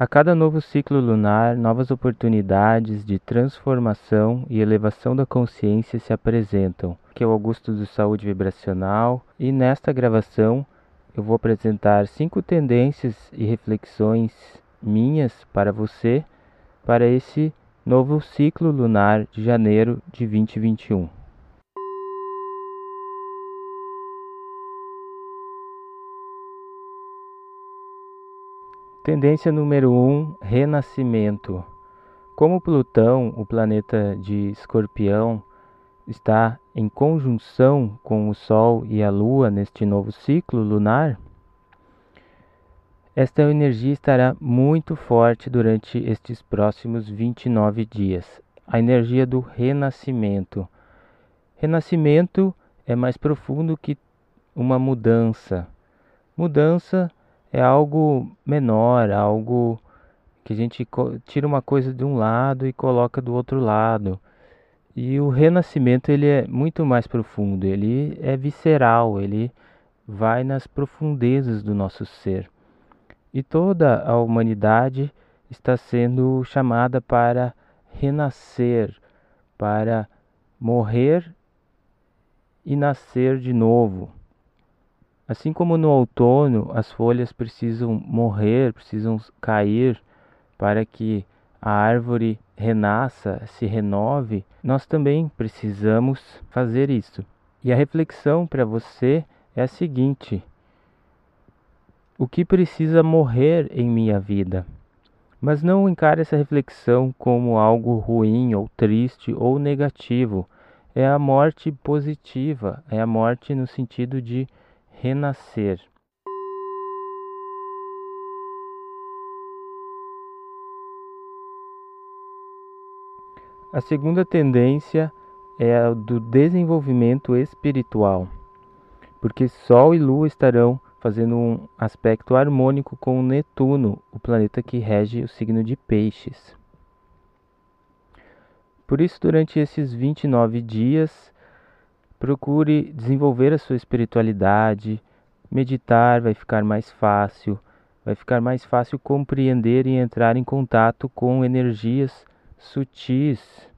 A cada novo ciclo lunar, novas oportunidades de transformação e elevação da consciência se apresentam. Aqui é o Augusto do Saúde Vibracional e nesta gravação eu vou apresentar cinco tendências e reflexões minhas para você para esse novo ciclo lunar de janeiro de 2021. Tendência número 1: um, renascimento. Como Plutão, o planeta de Escorpião, está em conjunção com o Sol e a Lua neste novo ciclo lunar, esta energia estará muito forte durante estes próximos 29 dias. A energia do renascimento. Renascimento é mais profundo que uma mudança. Mudança é algo menor, algo que a gente tira uma coisa de um lado e coloca do outro lado. E o renascimento ele é muito mais profundo, ele é visceral, ele vai nas profundezas do nosso ser. E toda a humanidade está sendo chamada para renascer, para morrer e nascer de novo. Assim como no outono as folhas precisam morrer, precisam cair para que a árvore renasça, se renove, nós também precisamos fazer isso. E a reflexão para você é a seguinte: o que precisa morrer em minha vida? Mas não encare essa reflexão como algo ruim ou triste ou negativo. É a morte positiva, é a morte no sentido de renascer. A segunda tendência é a do desenvolvimento espiritual, porque Sol e Lua estarão fazendo um aspecto harmônico com Netuno, o planeta que rege o signo de Peixes. Por isso, durante esses 29 dias, Procure desenvolver a sua espiritualidade, meditar vai ficar mais fácil, vai ficar mais fácil compreender e entrar em contato com energias sutis,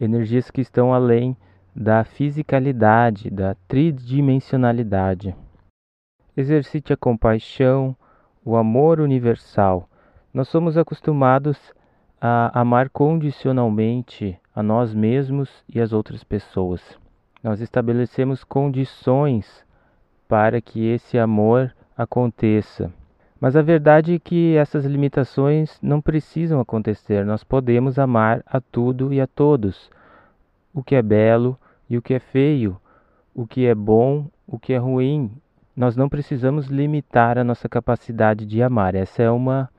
energias que estão além da fisicalidade, da tridimensionalidade. Exercite a compaixão, o amor universal. Nós somos acostumados a amar condicionalmente a nós mesmos e as outras pessoas. Nós estabelecemos condições para que esse amor aconteça. Mas a verdade é que essas limitações não precisam acontecer. Nós podemos amar a tudo e a todos. O que é belo e o que é feio, o que é bom, o que é ruim. Nós não precisamos limitar a nossa capacidade de amar. Essa é uma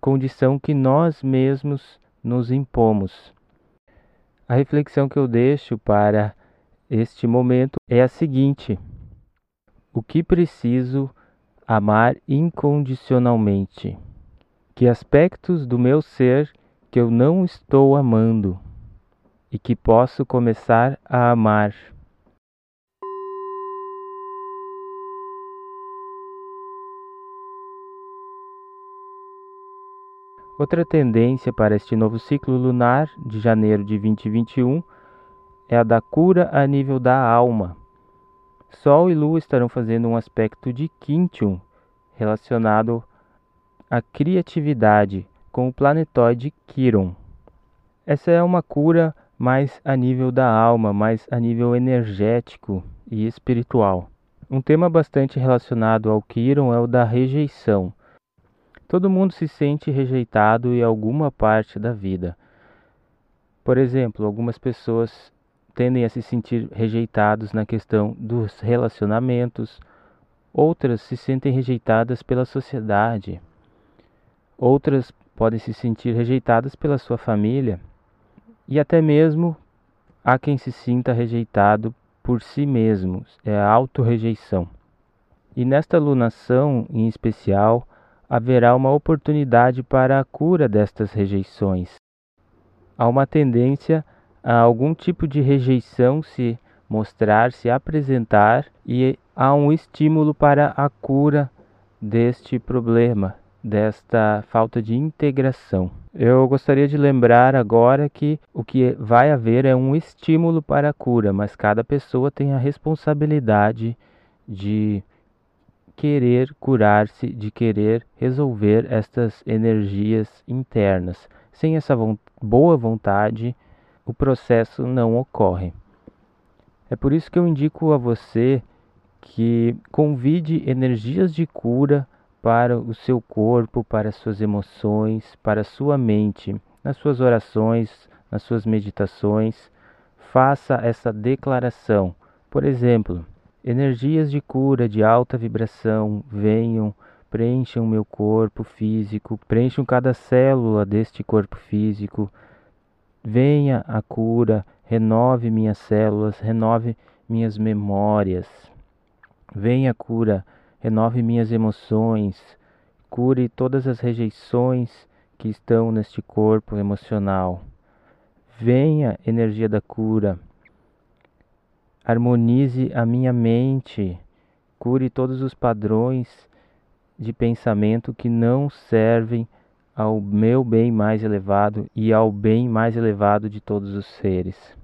condição que nós mesmos nos impomos. A reflexão que eu deixo para este momento é a seguinte: o que preciso amar incondicionalmente? Que aspectos do meu ser que eu não estou amando e que posso começar a amar? Outra tendência para este novo ciclo lunar de janeiro de 2021 é a da cura a nível da alma. Sol e Lua estarão fazendo um aspecto de Quintium relacionado à criatividade com o planetoide Quiron. Essa é uma cura mais a nível da alma, mais a nível energético e espiritual. Um tema bastante relacionado ao Quiron é o da rejeição. Todo mundo se sente rejeitado em alguma parte da vida. Por exemplo, algumas pessoas tendem a se sentir rejeitados na questão dos relacionamentos, outras se sentem rejeitadas pela sociedade, outras podem se sentir rejeitadas pela sua família e até mesmo há quem se sinta rejeitado por si mesmo, é a autorrejeição. E nesta lunação em especial, haverá uma oportunidade para a cura destas rejeições. Há uma tendência há algum tipo de rejeição se mostrar, se apresentar e há um estímulo para a cura deste problema, desta falta de integração. Eu gostaria de lembrar agora que o que vai haver é um estímulo para a cura, mas cada pessoa tem a responsabilidade de querer curar-se, de querer resolver estas energias internas. Sem essa boa vontade, o processo não ocorre. É por isso que eu indico a você que convide energias de cura para o seu corpo, para as suas emoções, para sua mente, nas suas orações, nas suas meditações. Faça essa declaração. Por exemplo, energias de cura de alta vibração venham, preencham meu corpo físico, preencham cada célula deste corpo físico. Venha a cura, renove minhas células, renove minhas memórias. Venha a cura, renove minhas emoções, cure todas as rejeições que estão neste corpo emocional. Venha, energia da cura, harmonize a minha mente, cure todos os padrões de pensamento que não servem ao meu bem mais elevado e ao bem mais elevado de todos os seres.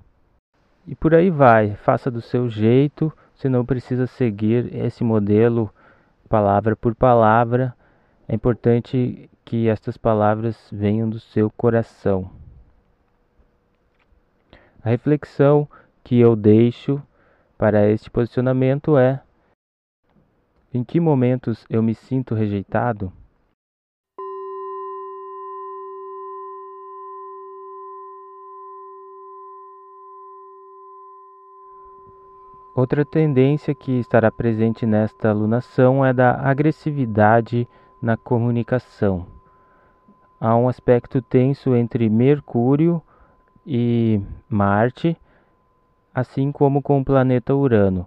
E por aí vai, faça do seu jeito, você não precisa seguir esse modelo palavra por palavra, é importante que estas palavras venham do seu coração. A reflexão que eu deixo para este posicionamento é: em que momentos eu me sinto rejeitado? Outra tendência que estará presente nesta alunação é da agressividade na comunicação. Há um aspecto tenso entre Mercúrio e Marte, assim como com o planeta Urano.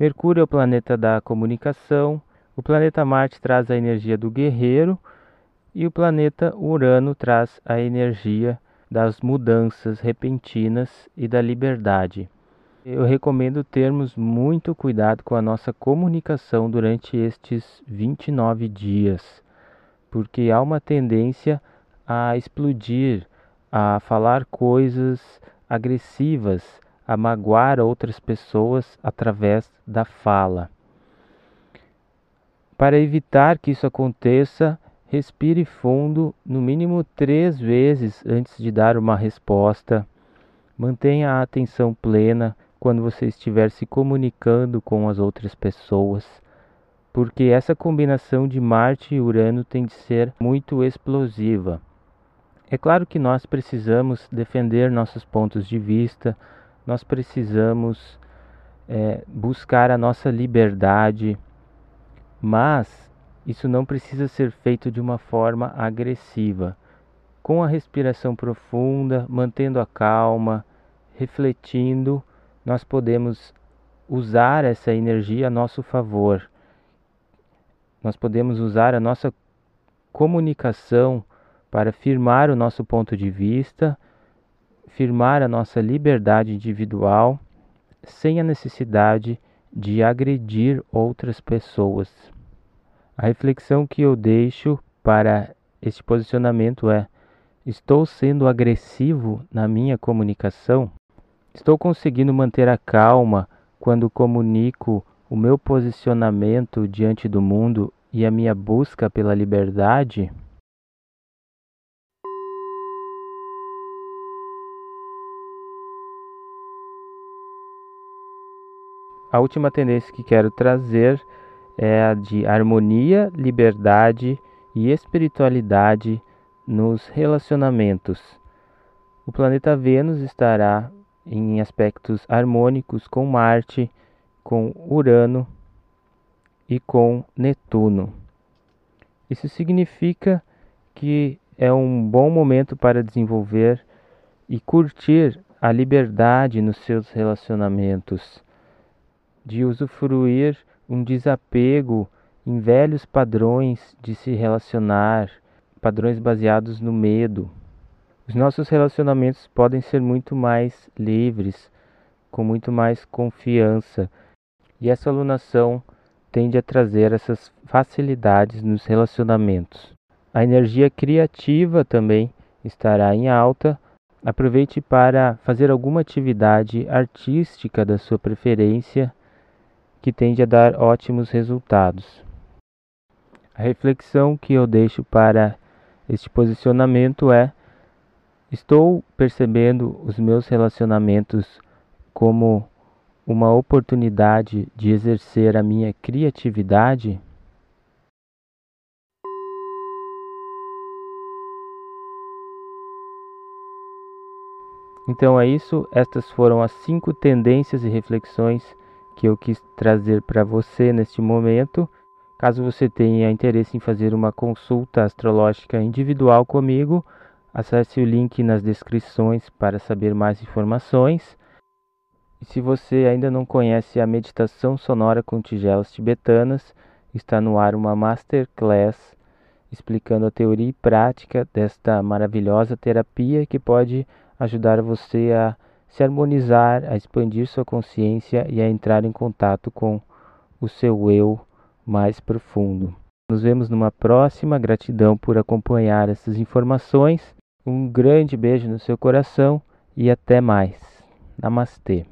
Mercúrio é o planeta da comunicação, o planeta Marte traz a energia do guerreiro e o planeta Urano traz a energia das mudanças repentinas e da liberdade. Eu recomendo termos muito cuidado com a nossa comunicação durante estes 29 dias, porque há uma tendência a explodir, a falar coisas agressivas, a magoar outras pessoas através da fala. Para evitar que isso aconteça, respire fundo no mínimo três vezes antes de dar uma resposta. Mantenha a atenção plena quando você estiver se comunicando com as outras pessoas, porque essa combinação de Marte e Urano tem de ser muito explosiva. É claro que nós precisamos defender nossos pontos de vista, nós precisamos é, buscar a nossa liberdade, mas isso não precisa ser feito de uma forma agressiva. Com a respiração profunda, mantendo a calma, refletindo, nós podemos usar essa energia a nosso favor. Nós podemos usar a nossa comunicação para firmar o nosso ponto de vista, firmar a nossa liberdade individual, sem a necessidade de agredir outras pessoas. A reflexão que eu deixo para este posicionamento é: estou sendo agressivo na minha comunicação? Estou conseguindo manter a calma quando comunico o meu posicionamento diante do mundo e a minha busca pela liberdade? A última tendência que quero trazer é a de harmonia, liberdade e espiritualidade nos relacionamentos. O planeta Vênus estará em aspectos harmônicos com Marte, com Urano e com Netuno. Isso significa que é um bom momento para desenvolver e curtir a liberdade nos seus relacionamentos, de usufruir um desapego em velhos padrões de se relacionar, padrões baseados no medo, os nossos relacionamentos podem ser muito mais livres, com muito mais confiança. E essa alunação tende a trazer essas facilidades nos relacionamentos. A energia criativa também estará em alta. Aproveite para fazer alguma atividade artística da sua preferência que tende a dar ótimos resultados. A reflexão que eu deixo para este posicionamento é: estou percebendo os meus relacionamentos como uma oportunidade de exercer a minha criatividade? Então é isso, estas foram as cinco tendências e reflexões que eu quis trazer para você neste momento. Caso você tenha interesse em fazer uma consulta astrológica individual comigo, acesse o link nas descrições para saber mais informações. E se você ainda não conhece a meditação sonora com tigelas tibetanas, está no ar uma masterclass explicando a teoria e prática desta maravilhosa terapia que pode ajudar você a se harmonizar, a expandir sua consciência e a entrar em contato com o seu eu mais profundo. Nos vemos numa próxima. Gratidão por acompanhar essas informações. Um grande beijo no seu coração e até mais. Namastê.